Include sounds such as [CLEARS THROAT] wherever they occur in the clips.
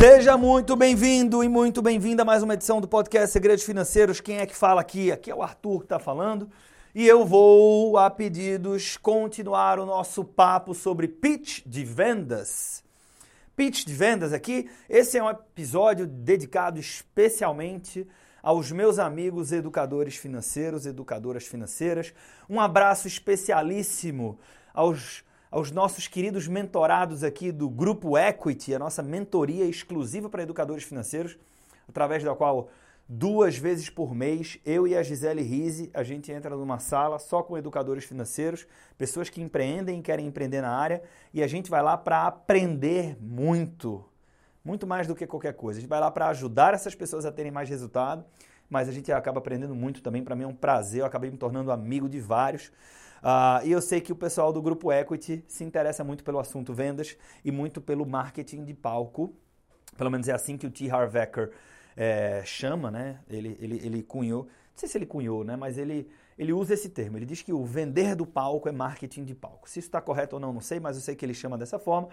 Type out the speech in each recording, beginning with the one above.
Seja muito bem-vindo e muito bem-vinda a mais uma edição do podcast Segredos Financeiros. Quem é que fala aqui? Aqui é o Arthur que está falando. E eu vou, a pedidos, continuar o nosso papo sobre pitch de vendas. Pitch de vendas aqui, esse é um episódio dedicado especialmente aos meus amigos educadores financeiros, educadoras financeiras. Um abraço especialíssimo aos aos nossos queridos mentorados aqui do Grupo Equity, a nossa mentoria exclusiva para educadores financeiros, através da qual duas vezes por mês, eu e a Gisele Rise, a gente entra numa sala só com educadores financeiros, pessoas que empreendem e querem empreender na área, e a gente vai lá para aprender muito, muito mais do que qualquer coisa. A gente vai lá para ajudar essas pessoas a terem mais resultado, mas a gente acaba aprendendo muito também. Para mim é um prazer, eu acabei me tornando amigo de vários. Uh, e eu sei que o pessoal do grupo Equity se interessa muito pelo assunto vendas e muito pelo marketing de palco. Pelo menos é assim que o T. Harv Eker é, chama, né? Ele, ele, ele cunhou, não sei se ele cunhou, né? Mas ele, ele usa esse termo. Ele diz que o vender do palco é marketing de palco. Se isso está correto ou não, não sei, mas eu sei que ele chama dessa forma.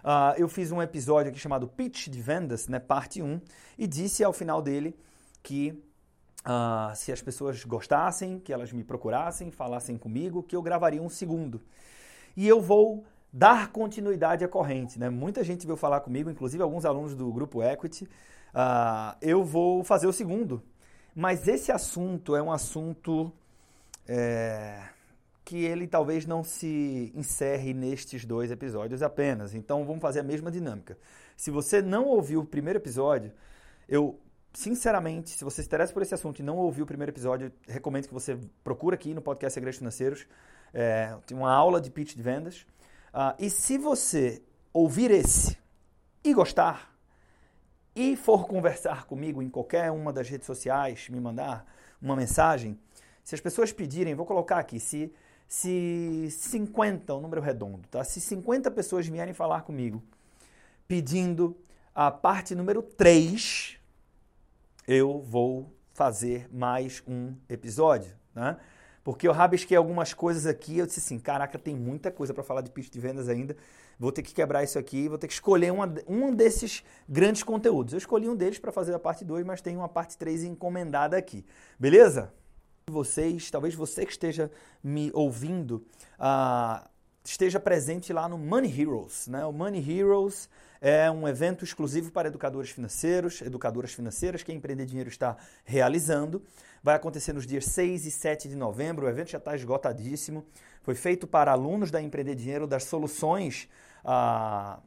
Uh, eu fiz um episódio aqui chamado Pitch de Vendas, né? Parte 1, e disse ao final dele que Uh, se as pessoas gostassem, que elas me procurassem, falassem comigo, que eu gravaria um segundo. E eu vou dar continuidade à corrente. Né? Muita gente veio falar comigo, inclusive alguns alunos do grupo Equity. Uh, eu vou fazer o segundo. Mas esse assunto é um assunto é, que ele talvez não se encerre nestes dois episódios apenas. Então vamos fazer a mesma dinâmica. Se você não ouviu o primeiro episódio, eu sinceramente, se você se interessa por esse assunto e não ouviu o primeiro episódio, recomendo que você procure aqui no podcast Segredos Financeiros. É, tem uma aula de pitch de vendas. Uh, e se você ouvir esse e gostar, e for conversar comigo em qualquer uma das redes sociais, me mandar uma mensagem, se as pessoas pedirem, vou colocar aqui, se, se 50, um número redondo, tá? Se 50 pessoas vierem falar comigo pedindo a parte número 3 eu vou fazer mais um episódio, né? Porque eu rabisquei algumas coisas aqui, eu disse assim, caraca, tem muita coisa para falar de pitch de vendas ainda, vou ter que quebrar isso aqui, vou ter que escolher uma, um desses grandes conteúdos. Eu escolhi um deles para fazer a parte 2, mas tem uma parte 3 encomendada aqui, beleza? Vocês, talvez você que esteja me ouvindo, uh, esteja presente lá no Money Heroes, né? O Money Heroes é um evento exclusivo para educadores financeiros, educadoras financeiras, que Empreender Dinheiro está realizando. Vai acontecer nos dias 6 e 7 de novembro, o evento já está esgotadíssimo. Foi feito para alunos da Empreender Dinheiro das soluções ah,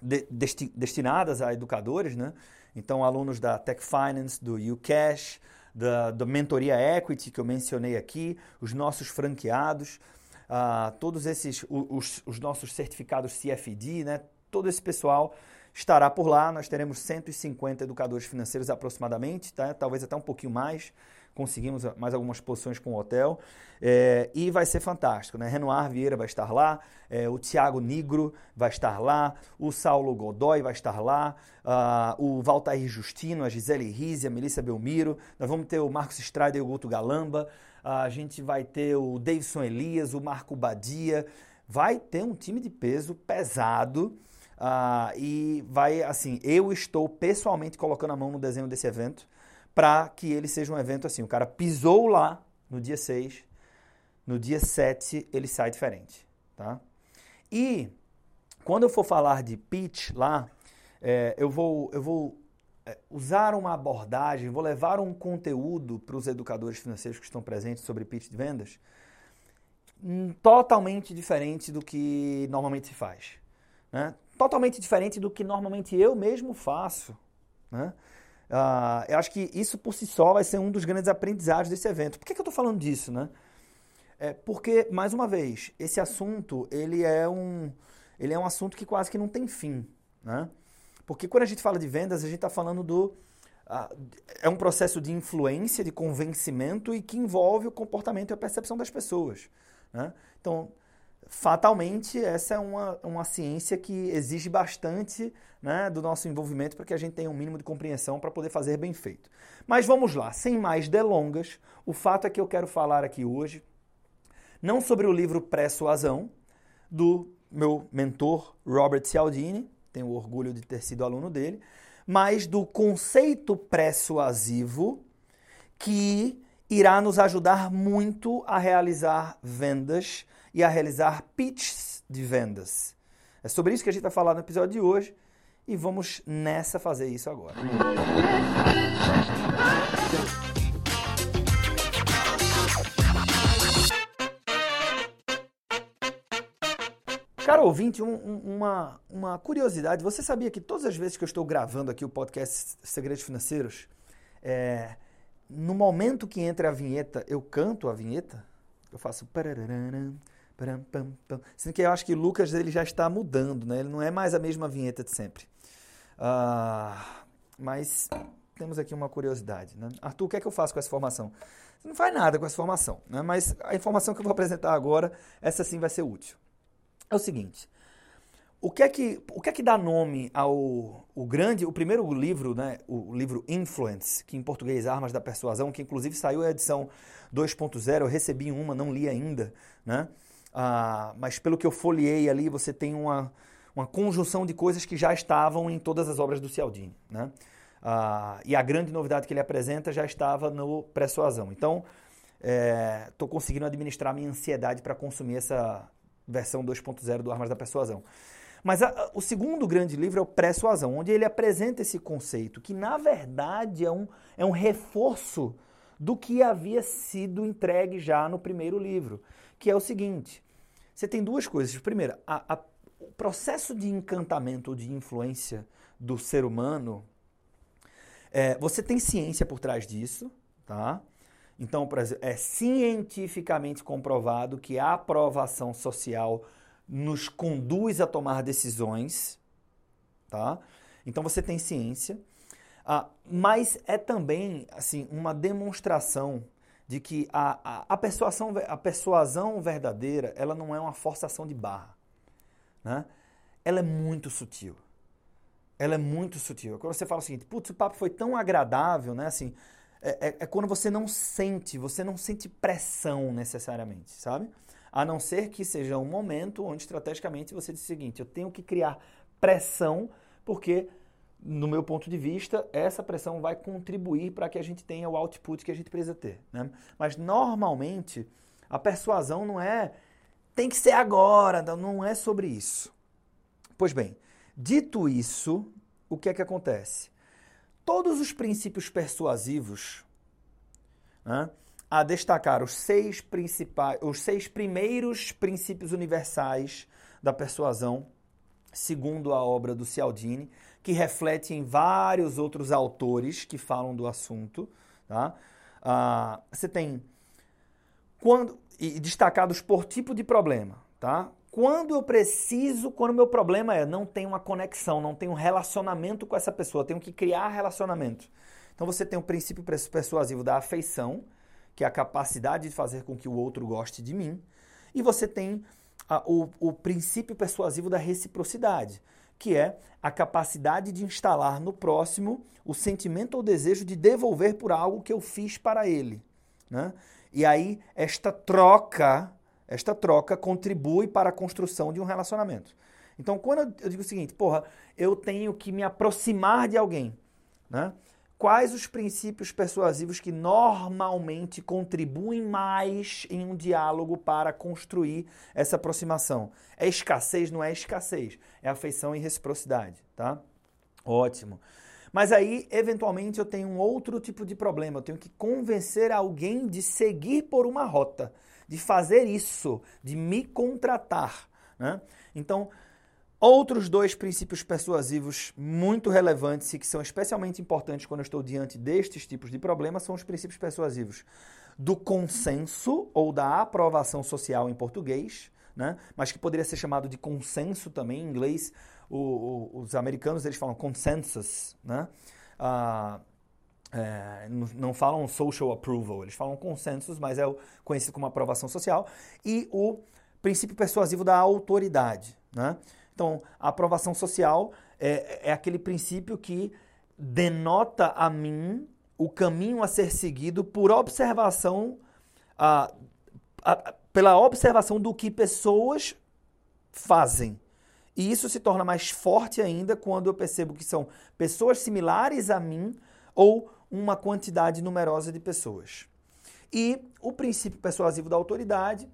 de, desti, destinadas a educadores, né? Então, alunos da Tech Finance, do UCash, da, da Mentoria Equity, que eu mencionei aqui, os nossos franqueados, ah, todos esses, os, os nossos certificados CFD, né? Todo esse pessoal estará por lá. Nós teremos 150 educadores financeiros aproximadamente, tá? talvez até um pouquinho mais. Conseguimos mais algumas posições com o hotel. É, e vai ser fantástico. Né? Renoir Vieira vai estar lá, é, o Tiago Nigro vai estar lá, o Saulo Godoy vai estar lá, uh, o Valtair Justino, a Gisele Rizzi, a Melissa Belmiro. Nós vamos ter o Marcos Estrada e o Guto Galamba. A gente vai ter o Davidson Elias, o Marco Badia. Vai ter um time de peso pesado. Uh, e vai, assim, eu estou pessoalmente colocando a mão no desenho desse evento para que ele seja um evento assim. O cara pisou lá no dia 6, no dia 7 ele sai diferente, tá? E quando eu for falar de pitch lá, é, eu vou, eu vou é, usar uma abordagem, vou levar um conteúdo para os educadores financeiros que estão presentes sobre pitch de vendas hum, totalmente diferente do que normalmente se faz. Né? totalmente diferente do que normalmente eu mesmo faço. Né? Uh, eu acho que isso por si só vai ser um dos grandes aprendizados desse evento. Por que, que eu estou falando disso? Né? É porque, mais uma vez, esse assunto ele é, um, ele é um assunto que quase que não tem fim. Né? Porque quando a gente fala de vendas, a gente está falando do. Uh, é um processo de influência, de convencimento e que envolve o comportamento e a percepção das pessoas. Né? Então, fatalmente, essa é uma, uma ciência que exige bastante né, do nosso envolvimento para que a gente tenha um mínimo de compreensão para poder fazer bem feito. Mas vamos lá, sem mais delongas, o fato é que eu quero falar aqui hoje não sobre o livro Persuasão, do meu mentor Robert Cialdini, tenho orgulho de ter sido aluno dele, mas do conceito persuasivo que irá nos ajudar muito a realizar vendas e a realizar pitches de vendas. É sobre isso que a gente vai falar no episódio de hoje e vamos nessa fazer isso agora. Cara ouvinte, um, um, uma, uma curiosidade. Você sabia que todas as vezes que eu estou gravando aqui o podcast Segredos Financeiros, é, no momento que entra a vinheta, eu canto a vinheta? Eu faço... Sendo que eu acho que Lucas ele já está mudando, né? Ele não é mais a mesma vinheta de sempre. Uh, mas temos aqui uma curiosidade. Né? Arthur, o que é que eu faço com essa informação? Você não faz nada com essa informação, né? mas a informação que eu vou apresentar agora, essa sim vai ser útil. É o seguinte, o que é que, o que, é que dá nome ao o grande, o primeiro livro, né, o livro Influence, que em português Armas da Persuasão, que inclusive saiu a edição 2.0, eu recebi uma, não li ainda, né? Ah, mas pelo que eu folheei ali, você tem uma, uma conjunção de coisas que já estavam em todas as obras do Cialdini. Né? Ah, e a grande novidade que ele apresenta já estava no Persuasão. Então, estou é, conseguindo administrar minha ansiedade para consumir essa versão 2.0 do Armas da Persuasão. Mas a, o segundo grande livro é o Persuasão, onde ele apresenta esse conceito, que na verdade é um, é um reforço do que havia sido entregue já no primeiro livro que é o seguinte: você tem duas coisas. Primeiro, a, a, o processo de encantamento ou de influência do ser humano, é, você tem ciência por trás disso, tá? Então, por exemplo, é cientificamente comprovado que a aprovação social nos conduz a tomar decisões, tá? Então você tem ciência, ah, mas é também assim uma demonstração de que a, a, a, persuasão, a persuasão verdadeira ela não é uma forçação de barra. Né? Ela é muito sutil. Ela é muito sutil. Quando você fala o seguinte, putz, o papo foi tão agradável, né? Assim, é, é, é quando você não sente, você não sente pressão necessariamente, sabe? A não ser que seja um momento onde estrategicamente você diz o seguinte, eu tenho que criar pressão porque no meu ponto de vista, essa pressão vai contribuir para que a gente tenha o output que a gente precisa ter. Né? Mas normalmente a persuasão não é tem que ser agora, não é sobre isso. Pois bem, dito isso, o que é que acontece? Todos os princípios persuasivos, né, a destacar os seis principais, os seis primeiros princípios universais da persuasão, segundo a obra do Cialdini, que reflete em vários outros autores que falam do assunto. Tá? Ah, você tem quando e destacados por tipo de problema, tá? Quando eu preciso, quando meu problema é não tenho uma conexão, não tenho um relacionamento com essa pessoa, tenho que criar relacionamento. Então você tem o princípio persuasivo da afeição, que é a capacidade de fazer com que o outro goste de mim, e você tem a, o, o princípio persuasivo da reciprocidade, que é a capacidade de instalar no próximo o sentimento ou desejo de devolver por algo que eu fiz para ele. Né? E aí, esta troca, esta troca contribui para a construção de um relacionamento. Então, quando eu digo o seguinte, porra, eu tenho que me aproximar de alguém, né? Quais os princípios persuasivos que normalmente contribuem mais em um diálogo para construir essa aproximação? É escassez? Não é escassez. É afeição e reciprocidade, tá? Ótimo. Mas aí, eventualmente, eu tenho um outro tipo de problema. Eu tenho que convencer alguém de seguir por uma rota, de fazer isso, de me contratar. Né? Então, Outros dois princípios persuasivos muito relevantes e que são especialmente importantes quando eu estou diante destes tipos de problemas são os princípios persuasivos do consenso ou da aprovação social em português, né? mas que poderia ser chamado de consenso também em inglês. O, o, os americanos eles falam consensus, né? Ah, é, não falam social approval, eles falam consensus, mas é conhecido como aprovação social. E o princípio persuasivo da autoridade, né? Então, a aprovação social é, é aquele princípio que denota a mim o caminho a ser seguido por observação, a, a, pela observação do que pessoas fazem E isso se torna mais forte ainda quando eu percebo que são pessoas similares a mim ou uma quantidade numerosa de pessoas. E o princípio persuasivo da autoridade,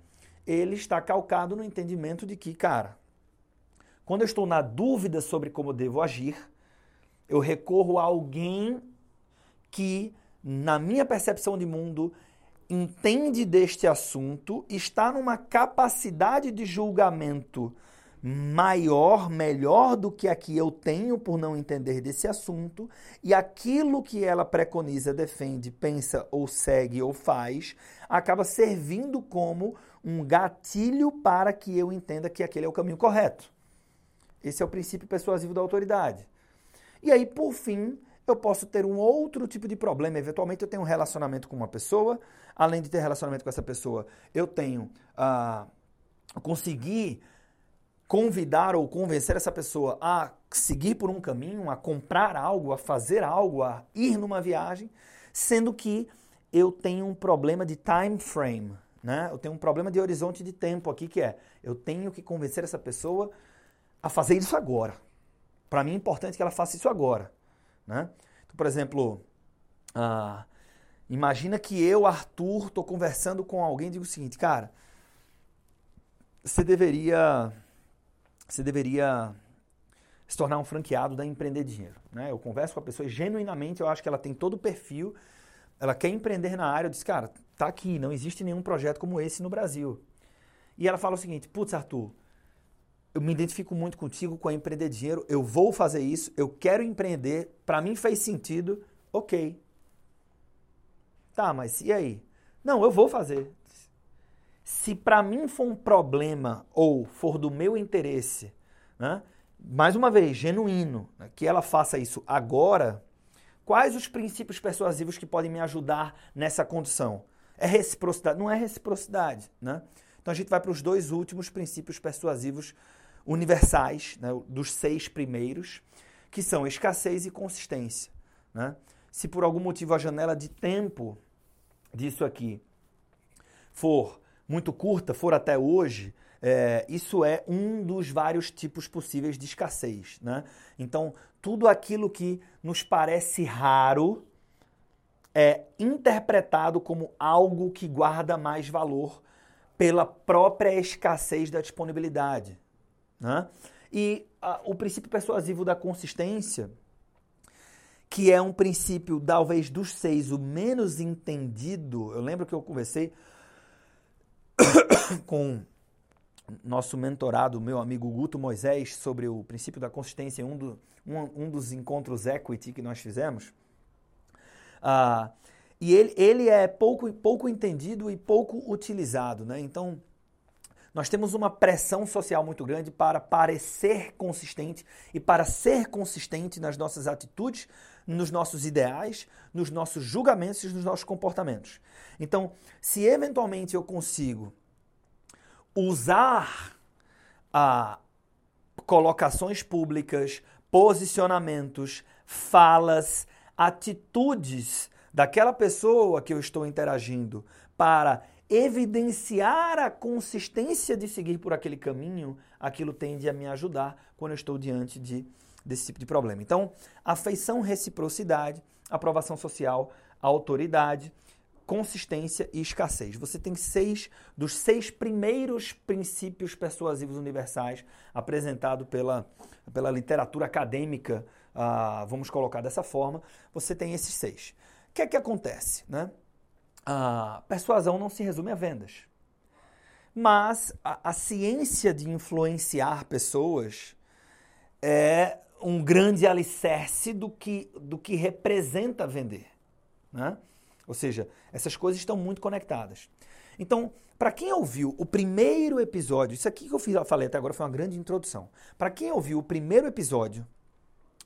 ele está calcado no entendimento de que, cara, quando eu estou na dúvida sobre como devo agir, eu recorro a alguém que, na minha percepção de mundo, entende deste assunto, está numa capacidade de julgamento maior, melhor do que a que eu tenho por não entender desse assunto, e aquilo que ela preconiza, defende, pensa ou segue ou faz, acaba servindo como um gatilho para que eu entenda que aquele é o caminho correto. Esse é o princípio persuasivo da autoridade. E aí, por fim, eu posso ter um outro tipo de problema. Eventualmente, eu tenho um relacionamento com uma pessoa. Além de ter relacionamento com essa pessoa, eu tenho a uh, conseguir convidar ou convencer essa pessoa a seguir por um caminho, a comprar algo, a fazer algo, a ir numa viagem, sendo que eu tenho um problema de time frame, né? Eu tenho um problema de horizonte de tempo aqui que é, eu tenho que convencer essa pessoa a fazer isso agora. Para mim é importante que ela faça isso agora, né? Então, por exemplo, ah, imagina que eu, Arthur, estou conversando com alguém e digo o seguinte, cara, você deveria você deveria se tornar um franqueado da Empreender Dinheiro. Né? Eu converso com a pessoa e genuinamente eu acho que ela tem todo o perfil, ela quer empreender na área. Eu disse, cara, tá aqui, não existe nenhum projeto como esse no Brasil. E ela fala o seguinte: putz, Arthur, eu me identifico muito contigo com a Empreender Dinheiro, eu vou fazer isso, eu quero empreender, para mim fez sentido, ok. Tá, mas e aí? Não, eu vou fazer. Se para mim for um problema ou for do meu interesse, né, mais uma vez, genuíno, né, que ela faça isso agora, quais os princípios persuasivos que podem me ajudar nessa condição? É reciprocidade? Não é reciprocidade. Né? Então a gente vai para os dois últimos princípios persuasivos universais, né, dos seis primeiros, que são escassez e consistência. Né? Se por algum motivo a janela de tempo disso aqui for muito curta for até hoje, é, isso é um dos vários tipos possíveis de escassez. Né? Então, tudo aquilo que nos parece raro é interpretado como algo que guarda mais valor pela própria escassez da disponibilidade. Né? E a, o princípio persuasivo da consistência, que é um princípio, talvez dos seis, o menos entendido. Eu lembro que eu conversei [COUGHS] com nosso mentorado, meu amigo Guto Moisés, sobre o princípio da consistência em um, do, um, um dos encontros equity que nós fizemos. Ah, e ele, ele é pouco, pouco entendido e pouco utilizado. Né? Então, nós temos uma pressão social muito grande para parecer consistente e para ser consistente nas nossas atitudes, nos nossos ideais, nos nossos julgamentos e nos nossos comportamentos. Então, se eventualmente eu consigo usar a colocações públicas, posicionamentos, falas, atitudes daquela pessoa que eu estou interagindo para evidenciar a consistência de seguir por aquele caminho, aquilo tende a me ajudar quando eu estou diante de, desse tipo de problema. Então, afeição, reciprocidade, aprovação social, autoridade, consistência e escassez. Você tem seis dos seis primeiros princípios persuasivos universais apresentados pela, pela literatura acadêmica, ah, vamos colocar dessa forma. Você tem esses seis. Que é que acontece? Né? A persuasão não se resume a vendas. Mas a, a ciência de influenciar pessoas é um grande alicerce do que, do que representa vender. Né? Ou seja, essas coisas estão muito conectadas. Então, para quem ouviu o primeiro episódio, isso aqui que eu fiz, eu falei até agora foi uma grande introdução. Para quem ouviu o primeiro episódio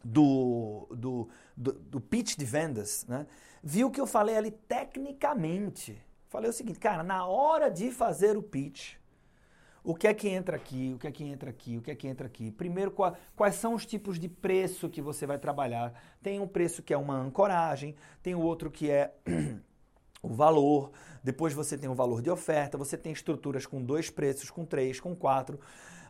do, do, do, do, pitch de vendas, né, viu que eu falei ali tecnicamente. Falei o seguinte, cara, na hora de fazer o pitch, o que é que entra aqui, o que é que entra aqui, o que é que entra aqui. Primeiro, quais são os tipos de preço que você vai trabalhar. Tem um preço que é uma ancoragem, tem o outro que é [CLEARS THROAT] o valor, depois você tem o valor de oferta, você tem estruturas com dois preços, com três, com quatro.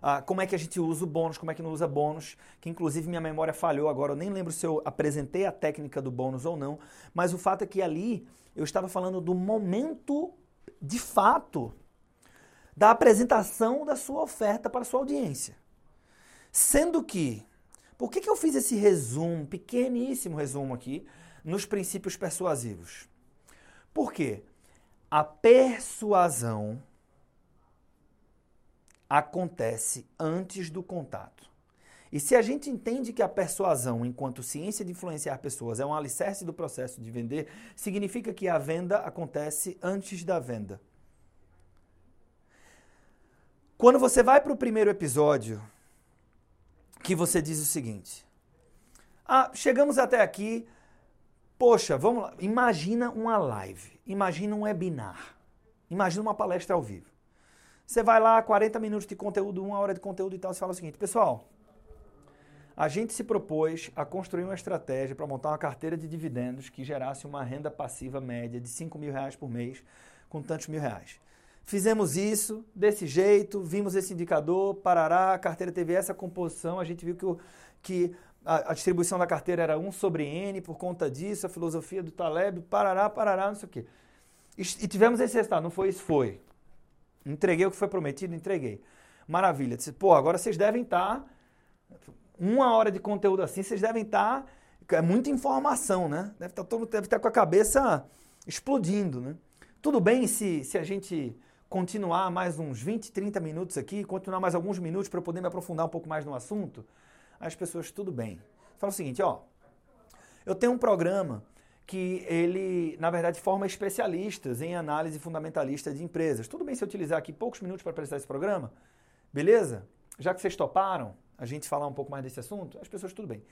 Ah, como é que a gente usa o bônus, como é que não usa bônus, que inclusive minha memória falhou agora, eu nem lembro se eu apresentei a técnica do bônus ou não, mas o fato é que ali eu estava falando do momento de fato da apresentação da sua oferta para a sua audiência. Sendo que, por que, que eu fiz esse resumo, pequeníssimo resumo aqui, nos princípios persuasivos? Por quê? A persuasão acontece antes do contato. E se a gente entende que a persuasão, enquanto ciência de influenciar pessoas, é um alicerce do processo de vender, significa que a venda acontece antes da venda. Quando você vai para o primeiro episódio, que você diz o seguinte: Ah, chegamos até aqui. Poxa, vamos lá. Imagina uma live, imagina um webinar, imagina uma palestra ao vivo. Você vai lá, 40 minutos de conteúdo, uma hora de conteúdo e tal, você fala o seguinte, pessoal, a gente se propôs a construir uma estratégia para montar uma carteira de dividendos que gerasse uma renda passiva média de 5 mil reais por mês com tantos mil reais. Fizemos isso desse jeito, vimos esse indicador, parará, a carteira teve essa composição, a gente viu que, o, que a, a, distribuição da carteira era 1 sobre N por conta disso, a filosofia do Taleb, parará, parará, não sei o quê. E, e tivemos esse resultado, não foi isso? Foi. Entreguei o que foi prometido, entreguei. Maravilha. Disse, pô, agora vocês devem estar. Tá, uma hora de conteúdo assim, vocês devem estar. Tá, é muita informação, né? Deve estar, tá todo, deve estar com a cabeça explodindo, né? Tudo bem se, se a gente continuar mais uns 20, 30 minutos aqui, continuar mais alguns minutos para eu poder me aprofundar um pouco mais no assunto? As pessoas, tudo bem. Fala o seguinte, ó. Eu tenho um programa que ele, na verdade, forma especialistas em análise fundamentalista de empresas. Tudo bem se eu utilizar aqui poucos minutos para apresentar esse programa? Beleza? Já que vocês toparam a gente falar um pouco mais desse assunto, as pessoas, tudo bem.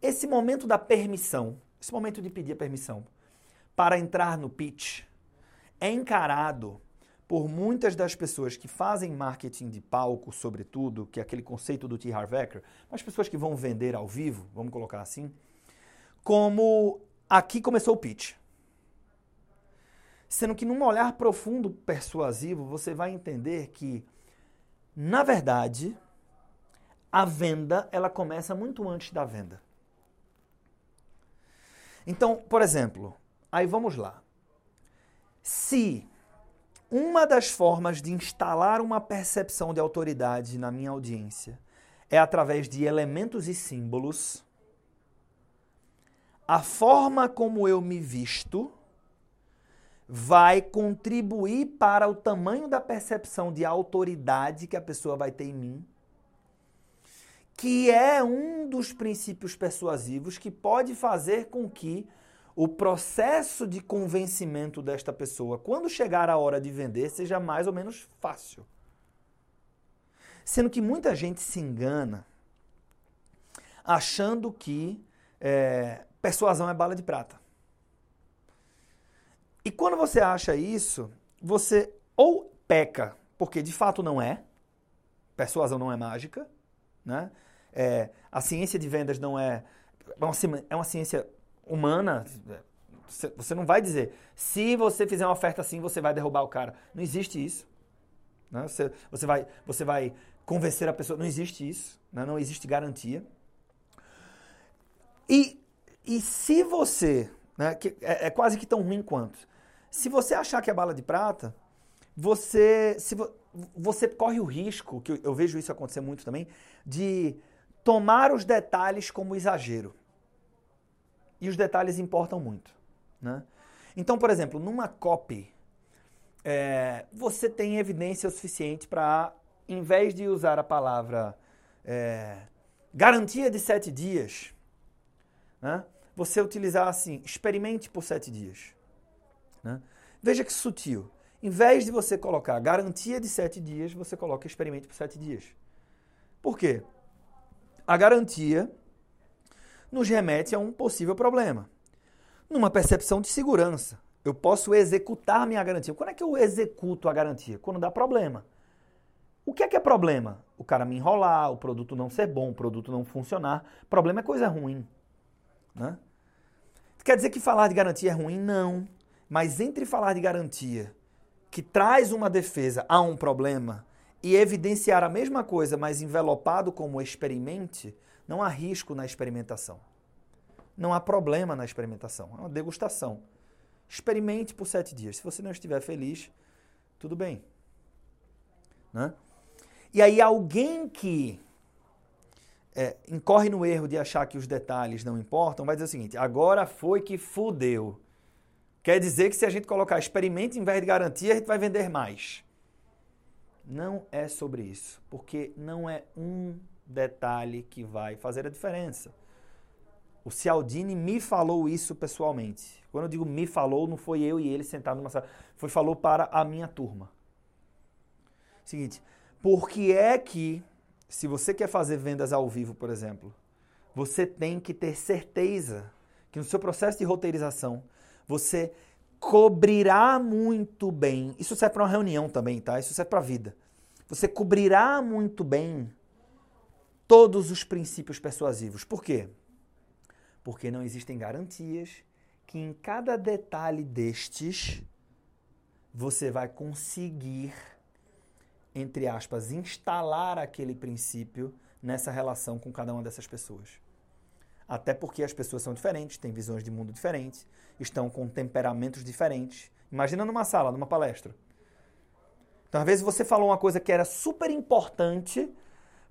Esse momento da permissão, esse momento de pedir a permissão para entrar no pitch, é encarado por muitas das pessoas que fazem marketing de palco, sobretudo, que é aquele conceito do T. Harv Eker, as pessoas que vão vender ao vivo, vamos colocar assim, como Aqui começou o pitch. Sendo que num olhar profundo persuasivo, você vai entender que, na verdade, a venda ela começa muito antes da venda. Então, por exemplo, aí vamos lá. Se uma das formas de instalar uma percepção de autoridade na minha audiência é através de elementos e símbolos, a forma como eu me visto vai contribuir para o tamanho da percepção de autoridade que a pessoa vai ter em mim, que é um dos princípios persuasivos que pode fazer com que o processo de convencimento desta pessoa, quando chegar a hora de vender, seja mais ou menos fácil. Sendo que muita gente se engana achando que é, persuasão é bala de prata. E quando você acha isso, você ou peca, porque de fato não é, persuasão não é mágica, né? É, a ciência de vendas não é, é uma, é uma ciência humana. Você não vai dizer, se você fizer uma oferta assim, você vai derrubar o cara. Não existe isso. Né? Você, você, vai, você vai convencer a pessoa. Não existe isso. Né? Não existe garantia. E e se você, né, que é, é, quase que tão ruim quanto, se você achar que é bala de prata, você, se vo, você corre o risco, que eu, eu vejo isso acontecer muito também, de tomar os detalhes como exagero. E os detalhes importam muito. Né? Então, por exemplo, numa copy, é, você tem evidência o suficiente para, em vez de usar a palavra é, garantia de sete dias, né? Você utilizar assim, experimente por sete dias. Né? Veja que sutil. Em vez de você colocar garantia de sete dias, você coloca experimente por sete dias. Por quê? A garantia nos remete a um possível problema. Numa percepção de segurança. Eu posso executar minha garantia. Quando é que eu executo a garantia? Quando dá problema. O que é que é problema? O cara me enrolar, o produto não ser bom, o produto não funcionar. Problema é coisa ruim. Né? Quer dizer que falar de garantia é ruim? Não. Mas entre falar de garantia, que traz uma defesa a um problema, e evidenciar a mesma coisa, mas envelopado como experimente, não há risco na experimentação. Não há problema na experimentação. É uma degustação. Experimente por sete dias. Se você não estiver feliz, tudo bem. Né? E aí, alguém que é, incorre no erro de achar que os detalhes não importam, vai dizer o seguinte: agora foi que fudeu. Quer dizer que se a gente colocar experimente em vez de garantia, a gente vai vender mais. Não é sobre isso, porque não é um detalhe que vai fazer a diferença. O Cialdini me falou isso pessoalmente. Quando eu digo me falou, não foi eu e ele sentado numa sala, foi falou para a minha turma. Seguinte, por que é que se você quer fazer vendas ao vivo, por exemplo, você tem que ter certeza que no seu processo de roteirização você cobrirá muito bem. Isso serve para uma reunião também, tá? Isso serve para a vida. Você cobrirá muito bem todos os princípios persuasivos. Por quê? Porque não existem garantias que em cada detalhe destes você vai conseguir, entre aspas, instalar aquele princípio nessa relação com cada uma dessas pessoas. Até porque as pessoas são diferentes, têm visões de mundo diferentes, estão com temperamentos diferentes. Imagina numa sala, numa palestra. Então, às vezes você falou uma coisa que era super importante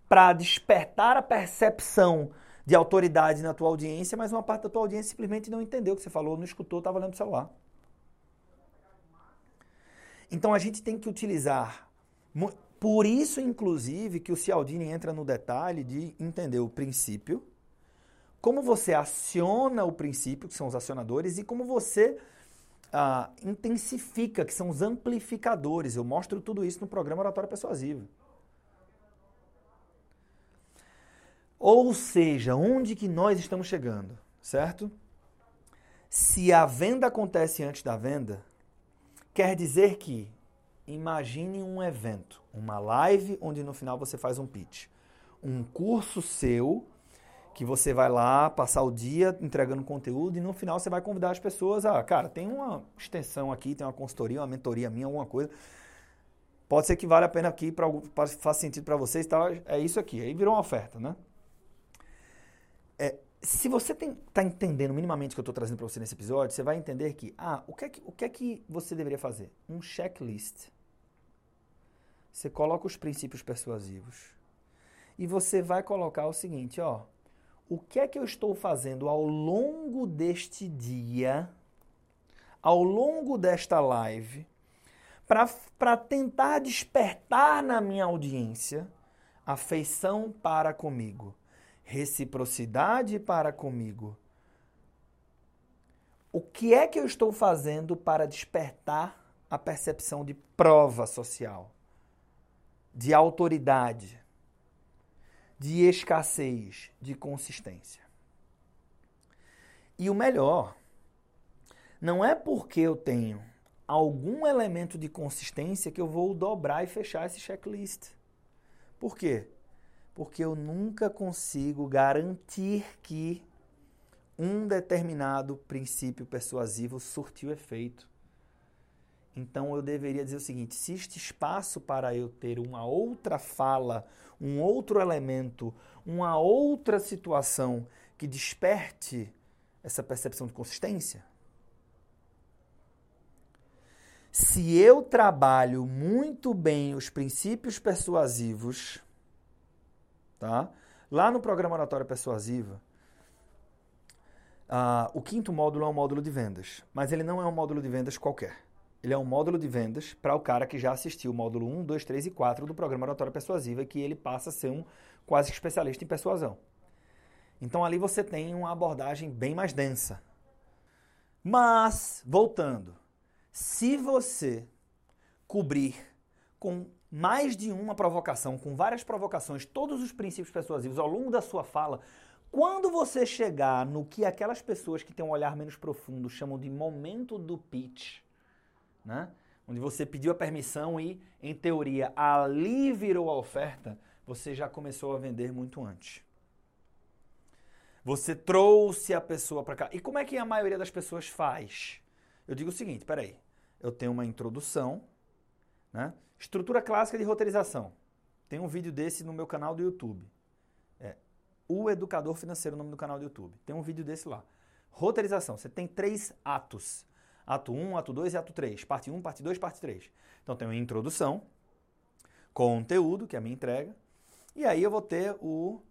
para despertar a percepção de autoridade na tua audiência, mas uma parte da tua audiência simplesmente não entendeu o que você falou, não escutou, estava olhando o celular. Então a gente tem que utilizar. Por isso, inclusive, que o Cialdini entra no detalhe de entender o princípio, como você aciona o princípio, que são os acionadores, e como você ah, intensifica, que são os amplificadores. Eu mostro tudo isso no programa Oratória Persuasiva. Ou seja, onde que nós estamos chegando, certo? Se a venda acontece antes da venda, quer dizer que imagine um evento, uma live onde no final você faz um pitch, um curso seu que você vai lá passar o dia entregando conteúdo e no final você vai convidar as pessoas a, cara, tem uma extensão aqui, tem uma consultoria, uma mentoria minha, alguma coisa. Pode ser que vale a pena aqui para faça sentido para vocês, tá? É isso aqui. Aí virou uma oferta, né? É, se você está entendendo minimamente o que eu estou trazendo para você nesse episódio, você vai entender que, ah, o que, é que, o que é que você deveria fazer? Um checklist. Você coloca os princípios persuasivos. E você vai colocar o seguinte, ó. O que é que eu estou fazendo ao longo deste dia, ao longo desta live, para tentar despertar na minha audiência afeição para comigo? reciprocidade para comigo. O que é que eu estou fazendo para despertar a percepção de prova social, de autoridade, de escassez, de consistência? E o melhor, não é porque eu tenho algum elemento de consistência que eu vou dobrar e fechar esse checklist. Por quê? porque eu nunca consigo garantir que um determinado princípio persuasivo surtiu efeito. Então eu deveria dizer o seguinte: se este espaço para eu ter uma outra fala, um outro elemento, uma outra situação que desperte essa percepção de consistência? Se eu trabalho muito bem os princípios persuasivos, Tá? Lá no programa Oratória Persuasiva, uh, o quinto módulo é um módulo de vendas, mas ele não é um módulo de vendas qualquer. Ele é um módulo de vendas para o cara que já assistiu o módulo 1, 2, 3 e 4 do programa Oratória Persuasiva, que ele passa a ser um quase especialista em persuasão. Então ali você tem uma abordagem bem mais densa. Mas, voltando, se você cobrir com mais de uma provocação, com várias provocações, todos os princípios persuasivos ao longo da sua fala, quando você chegar no que aquelas pessoas que têm um olhar menos profundo chamam de momento do pitch, né? onde você pediu a permissão e, em teoria, ali virou a oferta, você já começou a vender muito antes. Você trouxe a pessoa para cá. E como é que a maioria das pessoas faz? eu digo o seguinte, peraí, eu tenho uma introdução, né? Estrutura clássica de roteirização. Tem um vídeo desse no meu canal do YouTube. É O Educador Financeiro, o nome do canal do YouTube. Tem um vídeo desse lá. Roteirização. Você tem três atos. Ato 1, ato 2 e ato 3. Parte 1, parte 2, parte 3. Então tem uma introdução, conteúdo, que é a minha entrega, e aí eu vou ter o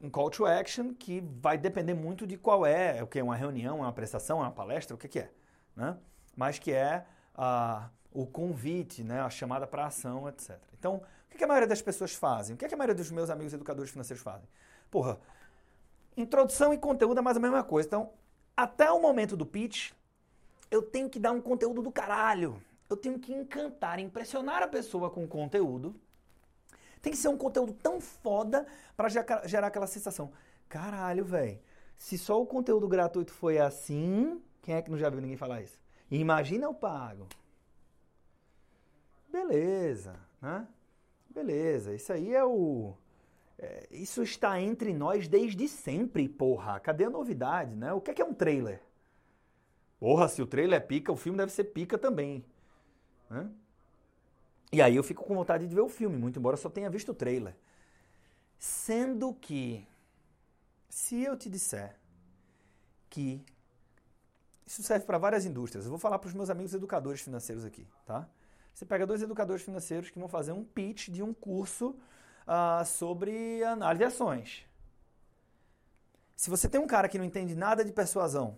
um call to action que vai depender muito de qual é, o que é uma reunião, é uma prestação, é uma palestra, o que, que é, né? Mas que é a, o convite, né, a chamada para ação, etc. Então, o que, que a maioria das pessoas fazem? O que, que a maioria dos meus amigos educadores financeiros fazem? Porra, introdução e conteúdo é mais a mesma coisa. Então, até o momento do pitch, eu tenho que dar um conteúdo do caralho. Eu tenho que encantar, impressionar a pessoa com o conteúdo tem que ser um conteúdo tão foda para gerar aquela sensação. Caralho, velho. Se só o conteúdo gratuito foi assim, quem é que não já viu ninguém falar isso? Imagina eu pago. Beleza, né? Beleza, isso aí é o. É, isso está entre nós desde sempre, porra. Cadê a novidade, né? O que é, que é um trailer? Porra, se o trailer é pica, o filme deve ser pica também. Né? E aí eu fico com vontade de ver o filme, muito embora só tenha visto o trailer. Sendo que, se eu te disser que isso serve para várias indústrias, eu vou falar para os meus amigos educadores financeiros aqui, tá? Você pega dois educadores financeiros que vão fazer um pitch de um curso uh, sobre análise de ações. Se você tem um cara que não entende nada de persuasão,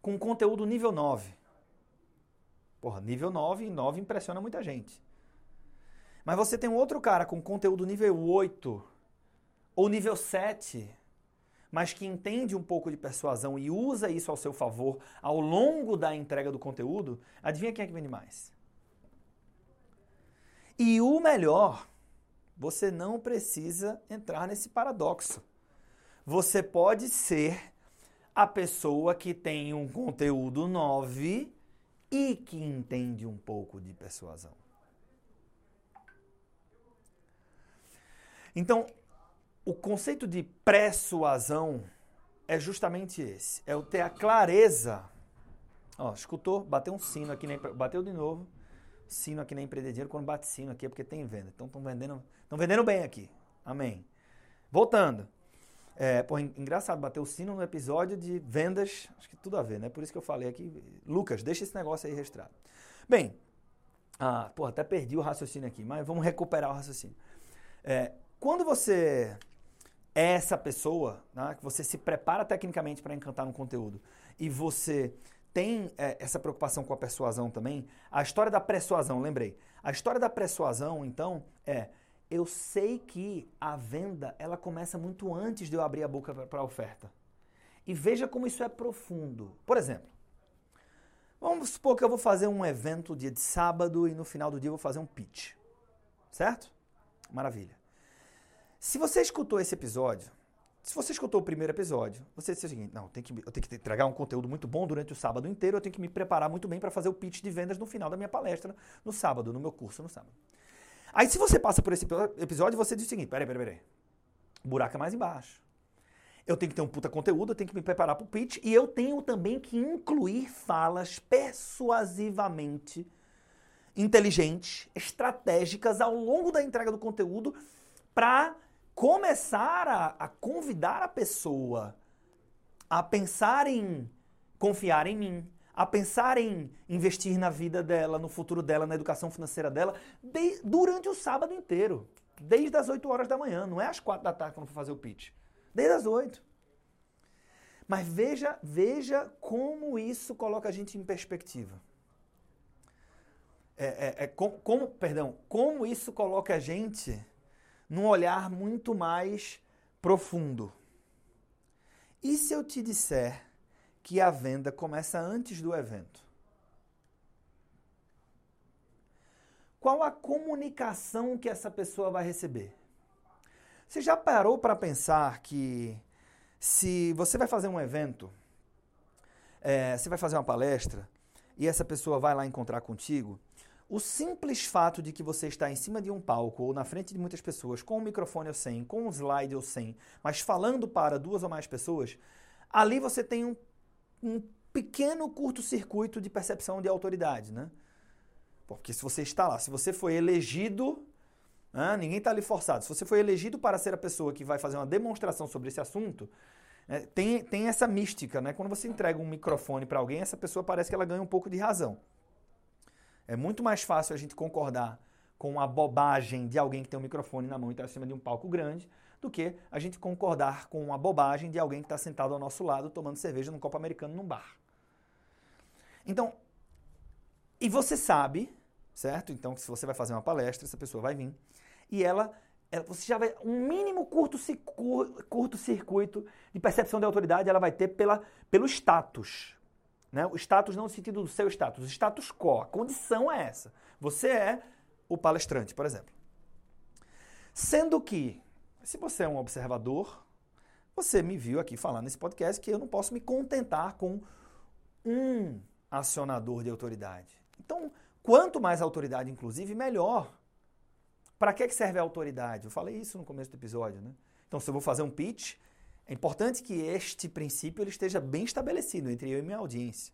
com conteúdo nível 9, porra, nível 9 e 9 impressiona muita gente. Mas você tem um outro cara com conteúdo nível 8 ou nível 7, mas que entende um pouco de persuasão e usa isso ao seu favor ao longo da entrega do conteúdo, adivinha quem é que vende mais? E o melhor, você não precisa entrar nesse paradoxo. Você pode ser a pessoa que tem um conteúdo 9 e que entende um pouco de persuasão. Então, o conceito de persuasão é justamente esse. É o ter a clareza. Ó, escutou? Bateu um sino aqui, nem, bateu de novo. Sino aqui na Empreender Dinheiro. Quando bate sino aqui é porque tem venda. Então estão vendendo, estão vendendo bem aqui. Amém. Voltando. É, pô, engraçado, bateu o sino no episódio de vendas, acho que tudo a ver, né? Por isso que eu falei aqui. Lucas, deixa esse negócio aí registrado. Bem, ah, pô, até perdi o raciocínio aqui, mas vamos recuperar o raciocínio. É, quando você é essa pessoa, né, que você se prepara tecnicamente para encantar um conteúdo e você tem é, essa preocupação com a persuasão também, a história da persuasão, lembrei. A história da persuasão, então, é eu sei que a venda ela começa muito antes de eu abrir a boca para a oferta. E veja como isso é profundo. Por exemplo, vamos supor que eu vou fazer um evento dia de sábado e no final do dia eu vou fazer um pitch. Certo? Maravilha. Se você escutou esse episódio, se você escutou o primeiro episódio, você disse o seguinte: não, tem que, eu tenho que entregar um conteúdo muito bom durante o sábado inteiro, eu tenho que me preparar muito bem para fazer o pitch de vendas no final da minha palestra, no sábado, no meu curso no sábado. Aí, se você passa por esse episódio, você diz o seguinte: peraí, peraí, peraí. Buraco é mais embaixo. Eu tenho que ter um puta conteúdo, eu tenho que me preparar para o pitch e eu tenho também que incluir falas persuasivamente inteligentes, estratégicas ao longo da entrega do conteúdo para começar a, a convidar a pessoa a pensar em confiar em mim, a pensar em investir na vida dela, no futuro dela, na educação financeira dela, de, durante o sábado inteiro. Desde as 8 horas da manhã, não é às 4 da tarde quando for fazer o pitch. Desde as 8. Mas veja, veja como isso coloca a gente em perspectiva. É, é, é como, perdão, como isso coloca a gente num olhar muito mais profundo. E se eu te disser que a venda começa antes do evento? Qual a comunicação que essa pessoa vai receber? Você já parou para pensar que se você vai fazer um evento, é, você vai fazer uma palestra e essa pessoa vai lá encontrar contigo, o simples fato de que você está em cima de um palco ou na frente de muitas pessoas, com um microfone ou sem, com um slide ou sem, mas falando para duas ou mais pessoas, ali você tem um, um pequeno curto-circuito de percepção de autoridade, né? Porque se você está lá, se você foi elegido, né, ninguém está ali forçado, se você foi elegido para ser a pessoa que vai fazer uma demonstração sobre esse assunto, é, tem, tem essa mística, né? Quando você entrega um microfone para alguém, essa pessoa parece que ela ganha um pouco de razão. É muito mais fácil a gente concordar com a bobagem de alguém que tem um microfone na mão e está acima de um palco grande, do que a gente concordar com a bobagem de alguém que está sentado ao nosso lado tomando cerveja num copo americano num bar. Então, e você sabe, certo? Então, se você vai fazer uma palestra, essa pessoa vai vir e ela, ela você já vai um mínimo curto, curto circuito de percepção de autoridade ela vai ter pela, pelo status. Né? O status não no sentido do seu status, o status quo, a condição é essa. Você é o palestrante, por exemplo. Sendo que se você é um observador, você me viu aqui falar nesse podcast que eu não posso me contentar com um acionador de autoridade. Então, quanto mais autoridade, inclusive, melhor. Para que serve a autoridade? Eu falei isso no começo do episódio, né? Então, se eu vou fazer um pitch, é importante que este princípio ele esteja bem estabelecido entre eu e minha audiência.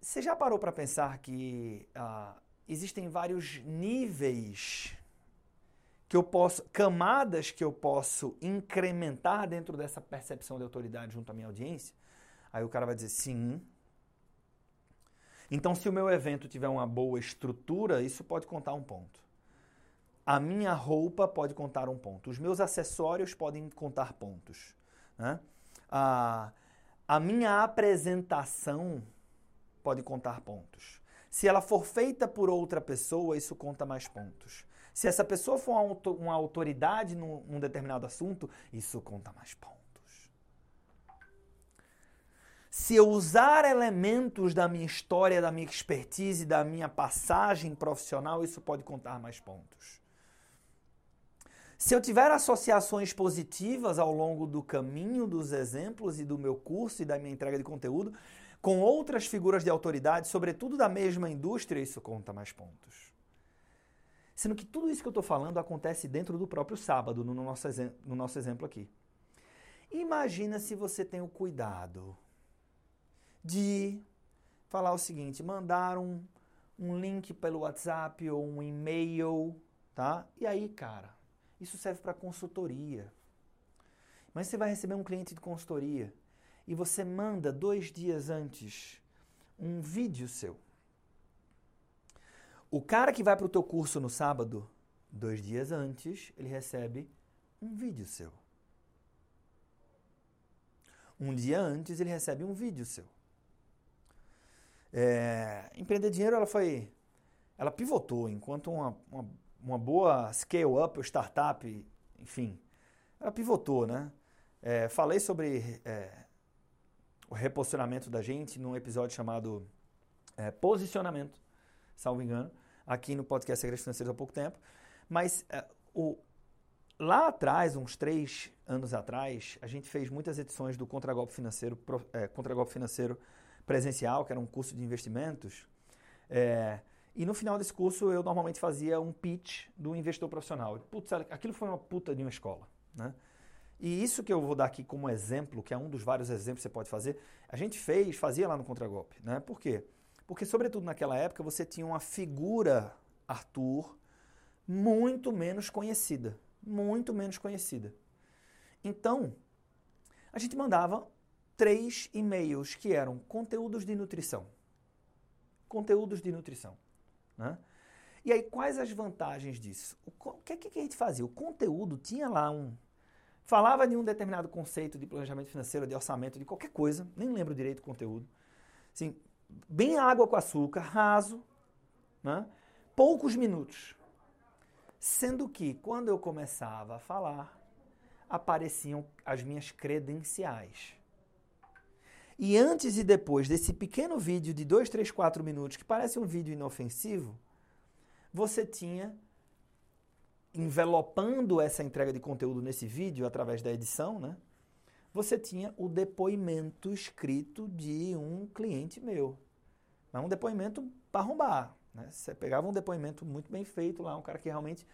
Você já parou para pensar que ah, existem vários níveis que eu posso, camadas que eu posso incrementar dentro dessa percepção de autoridade junto à minha audiência, aí o cara vai dizer sim. Então, se o meu evento tiver uma boa estrutura, isso pode contar um ponto. A minha roupa pode contar um ponto. Os meus acessórios podem contar pontos. Né? A, a minha apresentação pode contar pontos. Se ela for feita por outra pessoa, isso conta mais pontos. Se essa pessoa for uma autoridade num, num determinado assunto, isso conta mais pontos. Se eu usar elementos da minha história, da minha expertise, da minha passagem profissional, isso pode contar mais pontos. Se eu tiver associações positivas ao longo do caminho dos exemplos e do meu curso e da minha entrega de conteúdo com outras figuras de autoridade, sobretudo da mesma indústria, isso conta mais pontos. Sendo que tudo isso que eu estou falando acontece dentro do próprio sábado, no nosso, no nosso exemplo aqui. Imagina se você tem o cuidado de falar o seguinte: mandar um, um link pelo WhatsApp ou um e-mail, tá? E aí, cara, isso serve para consultoria. Mas você vai receber um cliente de consultoria e você manda dois dias antes um vídeo seu o cara que vai para o teu curso no sábado, dois dias antes, ele recebe um vídeo seu. Um dia antes, ele recebe um vídeo seu. É, Empreender Dinheiro, ela foi... Ela pivotou enquanto uma, uma, uma boa scale-up startup, enfim, ela pivotou, né? É, falei sobre é, o reposicionamento da gente num episódio chamado é, Posicionamento salvo engano, aqui no podcast Segredos Financeiros há pouco tempo. Mas uh, o, lá atrás, uns três anos atrás, a gente fez muitas edições do Contragolpe Financeiro, é, Financeiro presencial, que era um curso de investimentos. É, e no final desse curso eu normalmente fazia um pitch do investidor profissional. Putz, aquilo foi uma puta de uma escola, né? E isso que eu vou dar aqui como exemplo, que é um dos vários exemplos que você pode fazer, a gente fez, fazia lá no Contragolpe, né? Por quê? Porque, sobretudo naquela época, você tinha uma figura, Arthur, muito menos conhecida. Muito menos conhecida. Então, a gente mandava três e-mails que eram conteúdos de nutrição. Conteúdos de nutrição. Né? E aí, quais as vantagens disso? O que, que a gente fazia? O conteúdo tinha lá um. Falava de um determinado conceito de planejamento financeiro, de orçamento, de qualquer coisa, nem lembro direito o conteúdo. Assim, bem água com açúcar, raso, né? poucos minutos. Sendo que, quando eu começava a falar, apareciam as minhas credenciais. E antes e depois desse pequeno vídeo de 2, 3, 4 minutos, que parece um vídeo inofensivo, você tinha, envelopando essa entrega de conteúdo nesse vídeo, através da edição, né? Você tinha o depoimento escrito de um cliente meu. Mas um depoimento para arrombar. Né? Você pegava um depoimento muito bem feito lá, um cara que realmente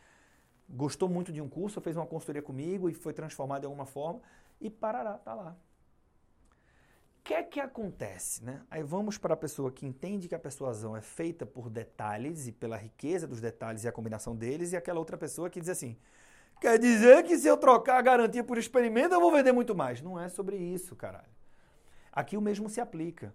gostou muito de um curso, fez uma consultoria comigo e foi transformado de alguma forma, e parará, tá lá. que é que acontece, né? Aí vamos para a pessoa que entende que a persuasão é feita por detalhes e pela riqueza dos detalhes e a combinação deles, e aquela outra pessoa que diz assim: quer dizer que se eu trocar a garantia por experimento eu vou vender muito mais. Não é sobre isso, caralho. Aqui o mesmo se aplica.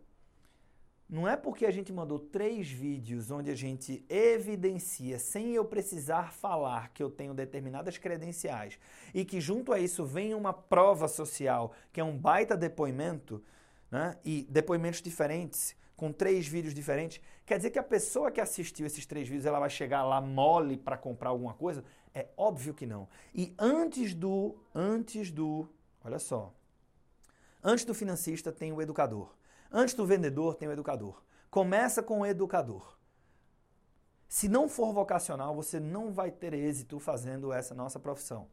Não é porque a gente mandou três vídeos onde a gente evidencia, sem eu precisar falar, que eu tenho determinadas credenciais e que junto a isso vem uma prova social, que é um baita depoimento, né? e depoimentos diferentes, com três vídeos diferentes, quer dizer que a pessoa que assistiu esses três vídeos ela vai chegar lá mole para comprar alguma coisa? É óbvio que não. E antes do, antes do, olha só, antes do financista tem o educador. Antes do vendedor, tem o educador. Começa com o educador. Se não for vocacional, você não vai ter êxito fazendo essa nossa profissão.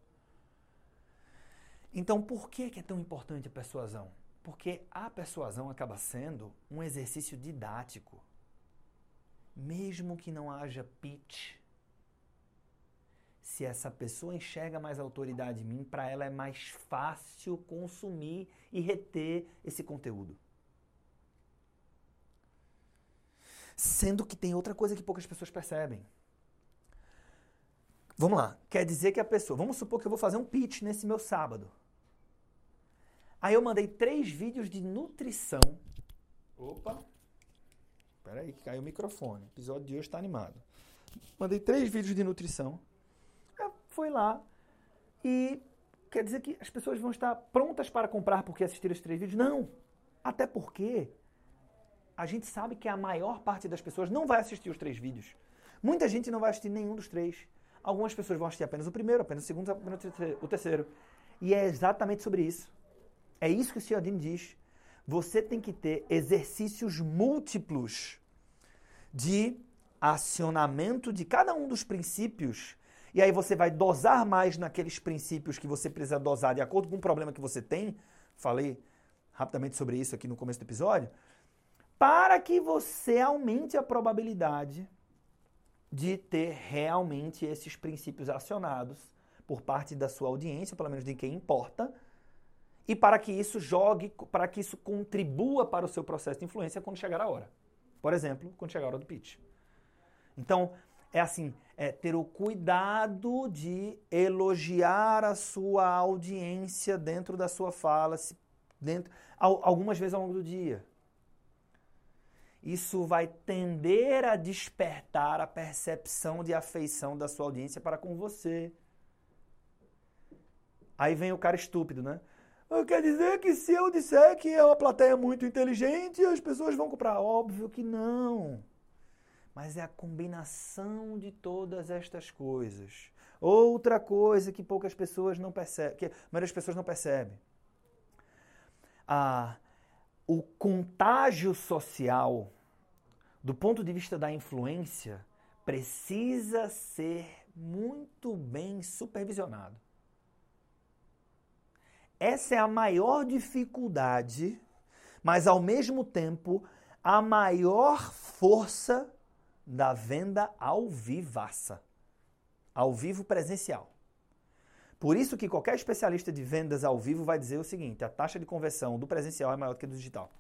Então, por que é tão importante a persuasão? Porque a persuasão acaba sendo um exercício didático. Mesmo que não haja pitch, se essa pessoa enxerga mais autoridade em mim, para ela é mais fácil consumir e reter esse conteúdo. Sendo que tem outra coisa que poucas pessoas percebem. Vamos lá. Quer dizer que a pessoa. Vamos supor que eu vou fazer um pitch nesse meu sábado. Aí eu mandei três vídeos de nutrição. Opa! Espera aí que caiu o microfone. O episódio de hoje está animado. Mandei três vídeos de nutrição. Foi lá e quer dizer que as pessoas vão estar prontas para comprar porque assistiram esses três vídeos? Não. Até porque a gente sabe que a maior parte das pessoas não vai assistir os três vídeos. Muita gente não vai assistir nenhum dos três. Algumas pessoas vão assistir apenas o primeiro, apenas o segundo, apenas o terceiro. E é exatamente sobre isso. É isso que o Cialdini diz. Você tem que ter exercícios múltiplos de acionamento de cada um dos princípios. E aí você vai dosar mais naqueles princípios que você precisa dosar de acordo com o problema que você tem. Falei rapidamente sobre isso aqui no começo do episódio para que você aumente a probabilidade de ter realmente esses princípios acionados por parte da sua audiência, pelo menos de quem importa, e para que isso jogue, para que isso contribua para o seu processo de influência quando chegar a hora. Por exemplo, quando chegar a hora do pitch. Então, é assim, é ter o cuidado de elogiar a sua audiência dentro da sua fala, dentro, algumas vezes ao longo do dia isso vai tender a despertar a percepção de afeição da sua audiência para com você. Aí vem o cara estúpido, né? Quer dizer que se eu disser que é uma plateia muito inteligente, as pessoas vão comprar? Óbvio que não. Mas é a combinação de todas estas coisas. Outra coisa que poucas pessoas não percebem, que a maioria das pessoas não percebe. Ah, o contágio social, do ponto de vista da influência, precisa ser muito bem supervisionado. Essa é a maior dificuldade, mas ao mesmo tempo a maior força da venda ao vivaça, ao vivo presencial. Por isso que qualquer especialista de vendas ao vivo vai dizer o seguinte: a taxa de conversão do presencial é maior do que do digital.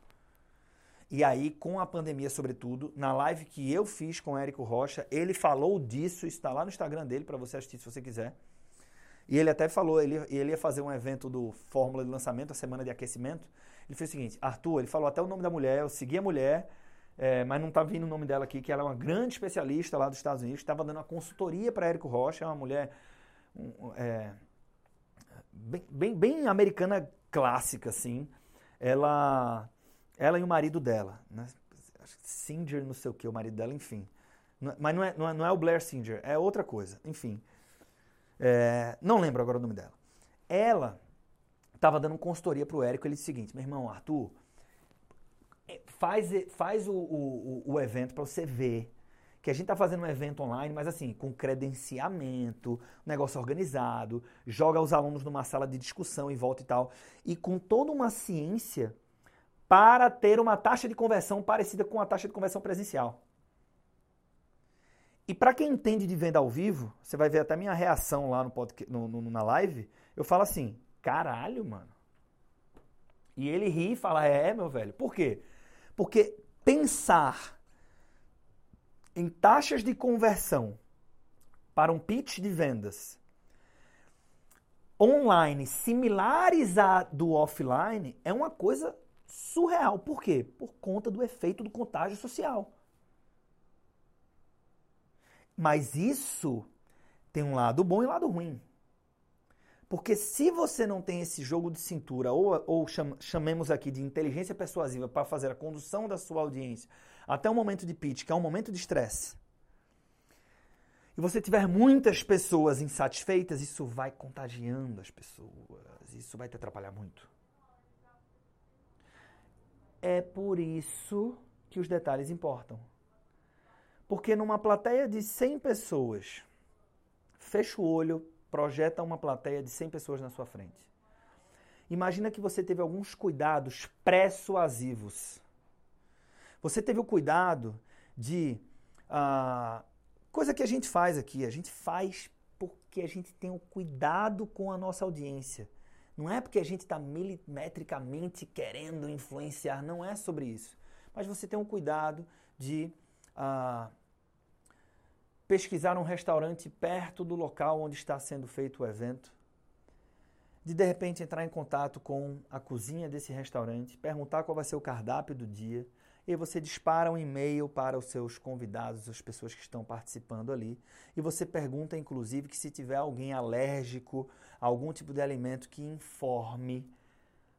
E aí, com a pandemia, sobretudo, na live que eu fiz com o Érico Rocha, ele falou disso, está lá no Instagram dele para você assistir se você quiser. E ele até falou, ele, ele ia fazer um evento do Fórmula de Lançamento, a semana de aquecimento. Ele fez o seguinte, Arthur, ele falou até o nome da mulher, eu segui a mulher, é, mas não está vindo o nome dela aqui, que ela é uma grande especialista lá dos Estados Unidos, estava dando uma consultoria para Érico Rocha, é uma mulher um, é, bem, bem, bem americana clássica, assim. Ela, ela e o marido dela, né? Singer, não sei o que, o marido dela, enfim. Mas não é, não é, não é o Blair Singer, é outra coisa, enfim. É, não lembro agora o nome dela. Ela estava dando consultoria para o Érico, ele disse o seguinte, meu irmão, Arthur, é, faz, faz o, o, o evento para você ver que a gente está fazendo um evento online, mas assim, com credenciamento, negócio organizado, joga os alunos numa sala de discussão e volta e tal, e com toda uma ciência para ter uma taxa de conversão parecida com a taxa de conversão presencial. E para quem entende de venda ao vivo, você vai ver até minha reação lá no, podcast, no, no na live, eu falo assim, caralho, mano. E ele ri e fala: É, meu velho. Por quê? Porque pensar em taxas de conversão para um pitch de vendas online similares à do offline é uma coisa surreal. Por quê? Por conta do efeito do contágio social. Mas isso tem um lado bom e um lado ruim. Porque se você não tem esse jogo de cintura, ou, ou chamemos aqui de inteligência persuasiva para fazer a condução da sua audiência até o momento de pitch, que é um momento de estresse, e você tiver muitas pessoas insatisfeitas, isso vai contagiando as pessoas, isso vai te atrapalhar muito. É por isso que os detalhes importam. Porque numa plateia de 100 pessoas, fecha o olho, projeta uma plateia de 100 pessoas na sua frente. Imagina que você teve alguns cuidados pré-suasivos. Você teve o cuidado de. Uh, coisa que a gente faz aqui, a gente faz porque a gente tem o cuidado com a nossa audiência. Não é porque a gente está milimetricamente querendo influenciar, não é sobre isso. Mas você tem um cuidado de uh, pesquisar um restaurante perto do local onde está sendo feito o evento, de de repente entrar em contato com a cozinha desse restaurante, perguntar qual vai ser o cardápio do dia, e você dispara um e-mail para os seus convidados, as pessoas que estão participando ali, e você pergunta inclusive que se tiver alguém alérgico a algum tipo de alimento que informe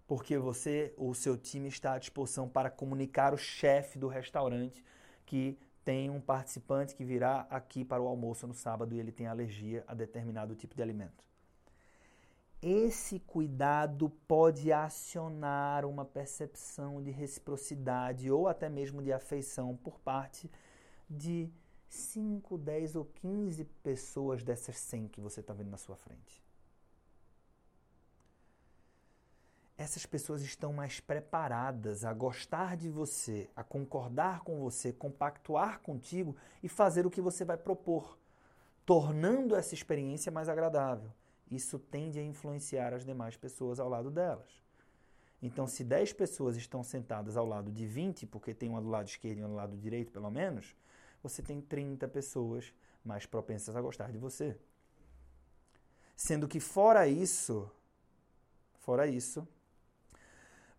porque você ou seu time está à disposição para comunicar o chefe do restaurante que tem um participante que virá aqui para o almoço no sábado e ele tem alergia a determinado tipo de alimento. Esse cuidado pode acionar uma percepção de reciprocidade ou até mesmo de afeição por parte de 5, 10 ou 15 pessoas dessas 100 que você está vendo na sua frente. Essas pessoas estão mais preparadas a gostar de você, a concordar com você, compactuar contigo e fazer o que você vai propor, tornando essa experiência mais agradável. Isso tende a influenciar as demais pessoas ao lado delas. Então, se 10 pessoas estão sentadas ao lado de 20, porque tem uma do lado esquerdo e uma do lado direito, pelo menos, você tem 30 pessoas mais propensas a gostar de você. Sendo que fora isso, fora isso,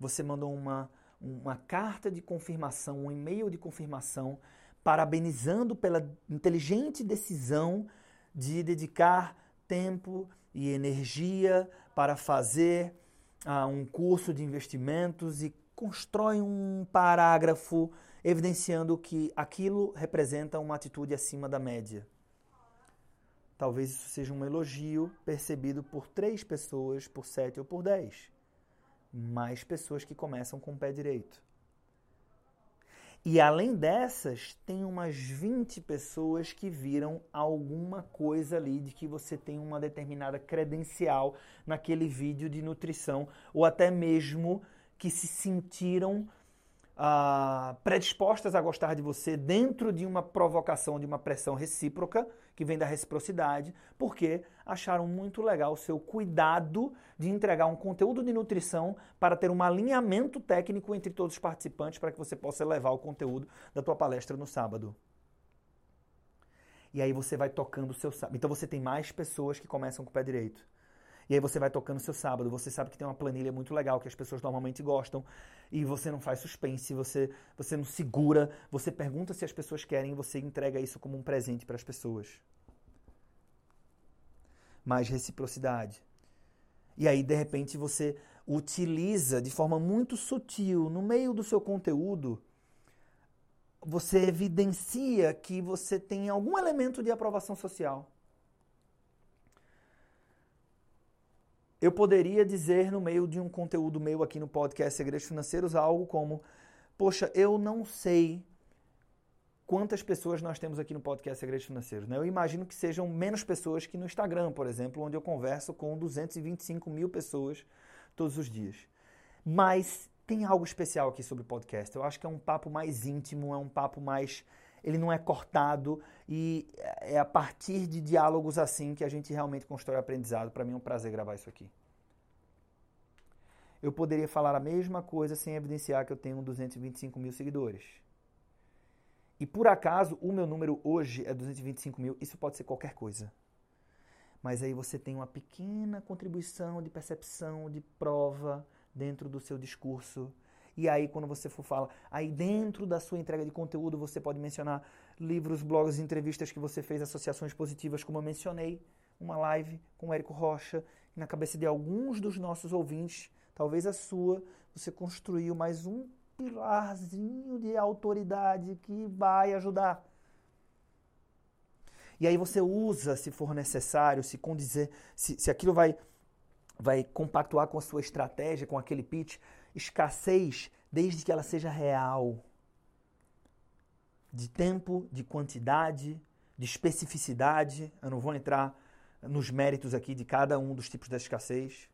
você mandou uma, uma carta de confirmação, um e-mail de confirmação, parabenizando pela inteligente decisão de dedicar tempo e energia para fazer uh, um curso de investimentos e constrói um parágrafo evidenciando que aquilo representa uma atitude acima da média. Talvez isso seja um elogio percebido por três pessoas, por sete ou por dez mais pessoas que começam com o pé direito. E além dessas, tem umas 20 pessoas que viram alguma coisa ali de que você tem uma determinada credencial naquele vídeo de nutrição, ou até mesmo que se sentiram ah, predispostas a gostar de você dentro de uma provocação, de uma pressão recíproca, que vem da reciprocidade, porque acharam muito legal o seu cuidado de entregar um conteúdo de nutrição para ter um alinhamento técnico entre todos os participantes para que você possa levar o conteúdo da tua palestra no sábado. E aí você vai tocando o seu sábado. Então você tem mais pessoas que começam com o pé direito. E aí você vai tocando seu sábado, você sabe que tem uma planilha muito legal que as pessoas normalmente gostam, e você não faz suspense, você, você não segura, você pergunta se as pessoas querem e você entrega isso como um presente para as pessoas. Mais reciprocidade. E aí, de repente, você utiliza de forma muito sutil, no meio do seu conteúdo, você evidencia que você tem algum elemento de aprovação social. Eu poderia dizer no meio de um conteúdo meu aqui no podcast Segredos Financeiros algo como: Poxa, eu não sei quantas pessoas nós temos aqui no podcast Segredos Financeiros. Né? Eu imagino que sejam menos pessoas que no Instagram, por exemplo, onde eu converso com 225 mil pessoas todos os dias. Mas tem algo especial aqui sobre podcast. Eu acho que é um papo mais íntimo, é um papo mais. Ele não é cortado e é a partir de diálogos assim que a gente realmente constrói aprendizado. Para mim é um prazer gravar isso aqui. eu poderia falar a mesma coisa sem evidenciar que eu tenho 225 mil seguidores. E por acaso o meu número hoje é 225 mil, isso pode ser qualquer coisa. Mas aí você tem uma pequena contribuição de percepção, de prova dentro do seu discurso. E aí, quando você for falar, aí dentro da sua entrega de conteúdo, você pode mencionar livros, blogs, entrevistas que você fez, associações positivas, como eu mencionei, uma live com o Érico Rocha, na cabeça de alguns dos nossos ouvintes, talvez a sua, você construiu mais um pilarzinho de autoridade que vai ajudar. E aí você usa, se for necessário, se condizer, se, se aquilo vai, vai compactuar com a sua estratégia, com aquele pitch, escassez, desde que ela seja real. De tempo, de quantidade, de especificidade. Eu não vou entrar nos méritos aqui de cada um dos tipos da escassez.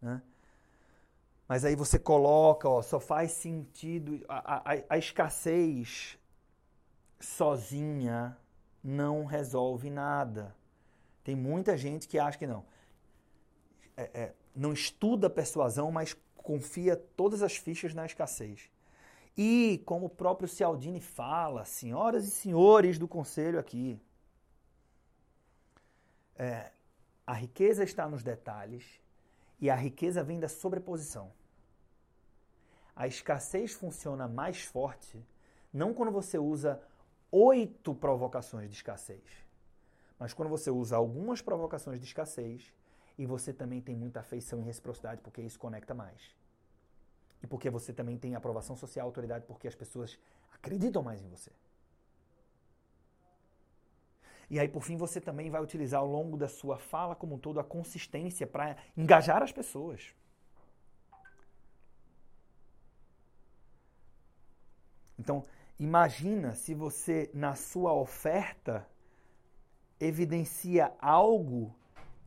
Né? Mas aí você coloca, ó, só faz sentido. A, a, a escassez sozinha não resolve nada. Tem muita gente que acha que não. É, é, não estuda persuasão, mas confia todas as fichas na escassez. E, como o próprio Cialdini fala, senhoras e senhores do conselho aqui, é, a riqueza está nos detalhes e a riqueza vem da sobreposição. A escassez funciona mais forte não quando você usa oito provocações de escassez, mas quando você usa algumas provocações de escassez e você também tem muita afeição e reciprocidade, porque isso conecta mais. E porque você também tem aprovação social, autoridade, porque as pessoas acreditam mais em você. E aí, por fim, você também vai utilizar ao longo da sua fala como um todo a consistência para engajar as pessoas. Então, imagina se você, na sua oferta, evidencia algo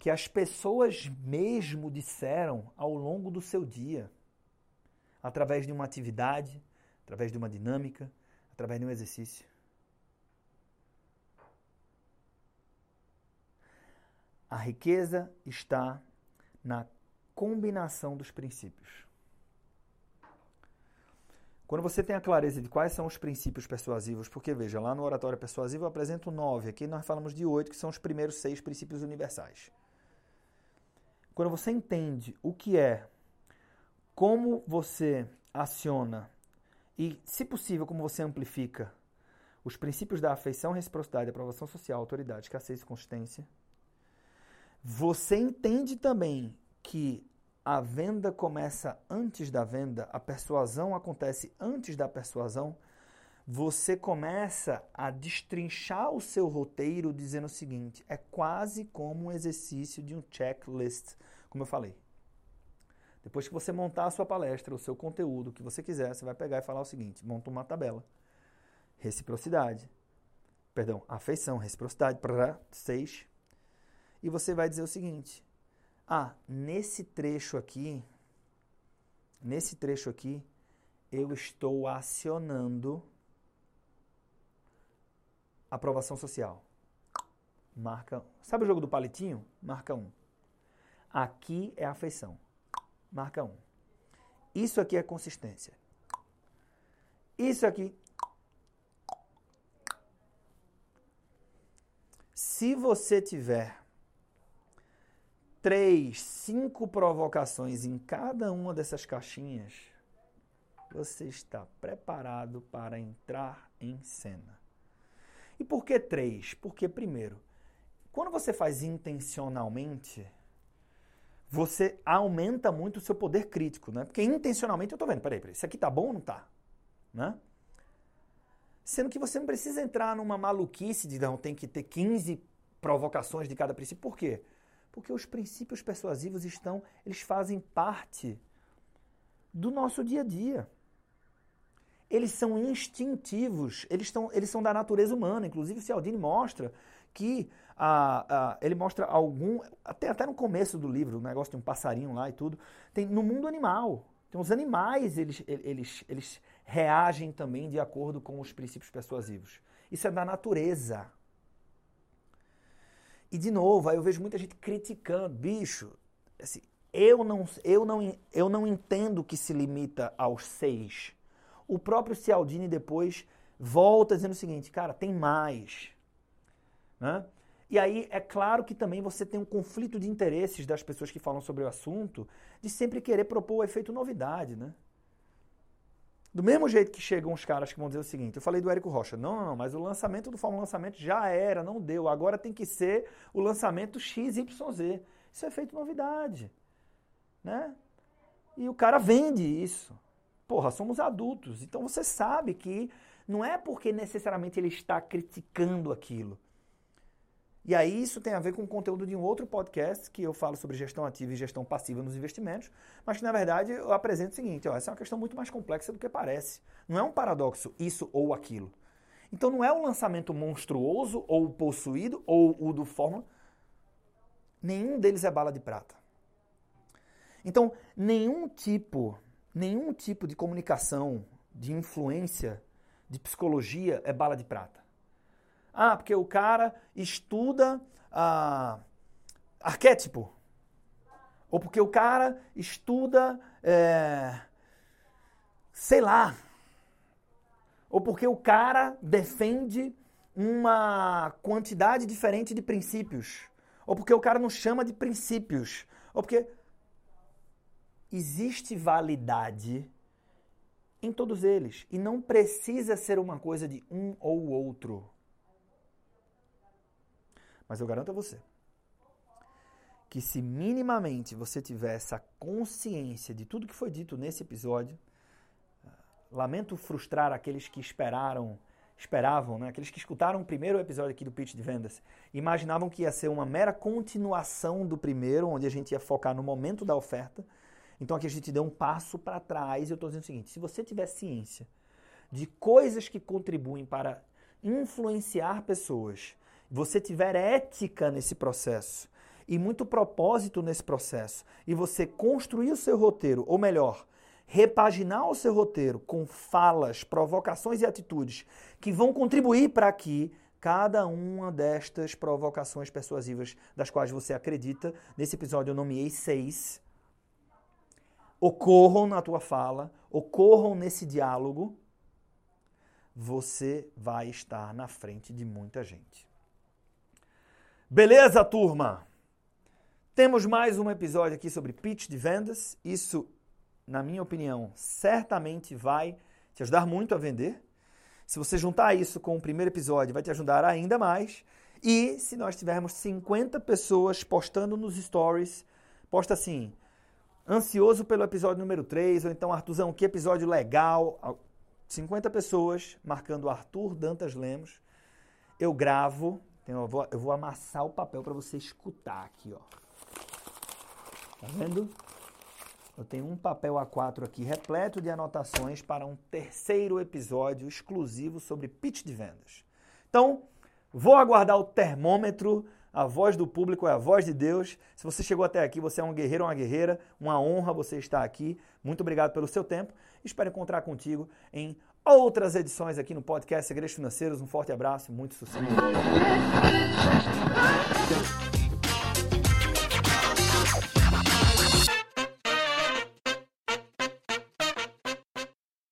que as pessoas mesmo disseram ao longo do seu dia, através de uma atividade, através de uma dinâmica, através de um exercício. A riqueza está na combinação dos princípios. Quando você tem a clareza de quais são os princípios persuasivos, porque veja, lá no oratório persuasivo eu apresento nove, aqui nós falamos de oito, que são os primeiros seis princípios universais. Quando você entende o que é, como você aciona e, se possível, como você amplifica os princípios da afeição, reciprocidade, aprovação social, autoridade, escassez e consistência, você entende também que a venda começa antes da venda, a persuasão acontece antes da persuasão, você começa a destrinchar o seu roteiro dizendo o seguinte: é quase como um exercício de um checklist, como eu falei. Depois que você montar a sua palestra, o seu conteúdo, o que você quiser, você vai pegar e falar o seguinte: monta uma tabela. Reciprocidade. Perdão, afeição, reciprocidade, para seis. E você vai dizer o seguinte: ah, nesse trecho aqui, nesse trecho aqui, eu estou acionando aprovação social. Marca. Sabe o jogo do palitinho? Marca um. Aqui é afeição. Marca um. Isso aqui é consistência. Isso aqui. Se você tiver três, cinco provocações em cada uma dessas caixinhas, você está preparado para entrar em cena. E por que três? Porque, primeiro, quando você faz intencionalmente, você aumenta muito o seu poder crítico, né? Porque intencionalmente eu estou vendo, peraí, peraí, isso aqui tá bom ou não tá? Né? Sendo que você não precisa entrar numa maluquice de não, tem que ter 15 provocações de cada princípio. Por quê? Porque os princípios persuasivos estão, eles fazem parte do nosso dia a dia. Eles são instintivos, eles, estão, eles são da natureza humana. Inclusive, o Cialdini mostra que a, a, ele mostra algum. Até, até no começo do livro, o negócio de um passarinho lá e tudo. Tem no mundo animal. Então, os animais eles, eles, eles reagem também de acordo com os princípios persuasivos. Isso é da natureza. E de novo, aí eu vejo muita gente criticando, bicho, assim, Eu não, eu, não, eu não entendo que se limita aos seis. O próprio Cialdini depois volta dizendo o seguinte, cara, tem mais. Né? E aí é claro que também você tem um conflito de interesses das pessoas que falam sobre o assunto de sempre querer propor o efeito novidade, né? Do mesmo jeito que chegam os caras que vão dizer o seguinte, eu falei do Érico Rocha, não, não, não, mas o lançamento do Fórmula Lançamento já era, não deu, agora tem que ser o lançamento XYZ. Isso é feito novidade, né? E o cara vende isso. Porra, somos adultos, então você sabe que não é porque necessariamente ele está criticando aquilo. E aí isso tem a ver com o conteúdo de um outro podcast que eu falo sobre gestão ativa e gestão passiva nos investimentos, mas que na verdade eu apresento o seguinte, ó, essa é uma questão muito mais complexa do que parece. Não é um paradoxo isso ou aquilo. Então não é um lançamento monstruoso ou possuído ou o do Fórmula. Nenhum deles é bala de prata. Então, nenhum tipo, nenhum tipo de comunicação, de influência, de psicologia é bala de prata. Ah, porque o cara estuda ah, arquétipo. Ou porque o cara estuda, é, sei lá. Ou porque o cara defende uma quantidade diferente de princípios. Ou porque o cara não chama de princípios. Ou porque existe validade em todos eles. E não precisa ser uma coisa de um ou outro. Mas eu garanto a você que se minimamente você tiver essa consciência de tudo que foi dito nesse episódio, ah, lamento frustrar aqueles que esperaram, esperavam, né? aqueles que escutaram o primeiro episódio aqui do Pitch de Vendas, imaginavam que ia ser uma mera continuação do primeiro, onde a gente ia focar no momento da oferta. Então aqui a gente deu um passo para trás e eu estou dizendo o seguinte, se você tiver ciência de coisas que contribuem para influenciar pessoas você tiver ética nesse processo e muito propósito nesse processo, e você construir o seu roteiro, ou melhor, repaginar o seu roteiro com falas, provocações e atitudes que vão contribuir para que cada uma destas provocações persuasivas das quais você acredita, nesse episódio eu nomeei seis, ocorram na tua fala, ocorram nesse diálogo, você vai estar na frente de muita gente. Beleza, turma? Temos mais um episódio aqui sobre pitch de vendas. Isso, na minha opinião, certamente vai te ajudar muito a vender. Se você juntar isso com o primeiro episódio, vai te ajudar ainda mais. E se nós tivermos 50 pessoas postando nos stories, posta assim, ansioso pelo episódio número 3, ou então, Artuzão, que episódio legal. 50 pessoas marcando Arthur Dantas Lemos. Eu gravo, então, eu, vou, eu vou amassar o papel para você escutar aqui, ó. Tá vendo? Eu tenho um papel A4 aqui repleto de anotações para um terceiro episódio exclusivo sobre pitch de vendas. Então, vou aguardar o termômetro. A voz do público é a voz de Deus. Se você chegou até aqui, você é um guerreiro ou uma guerreira. Uma honra você estar aqui. Muito obrigado pelo seu tempo. Espero encontrar contigo em outras edições aqui no podcast Segredos Financeiros. Um forte abraço, muito sucesso.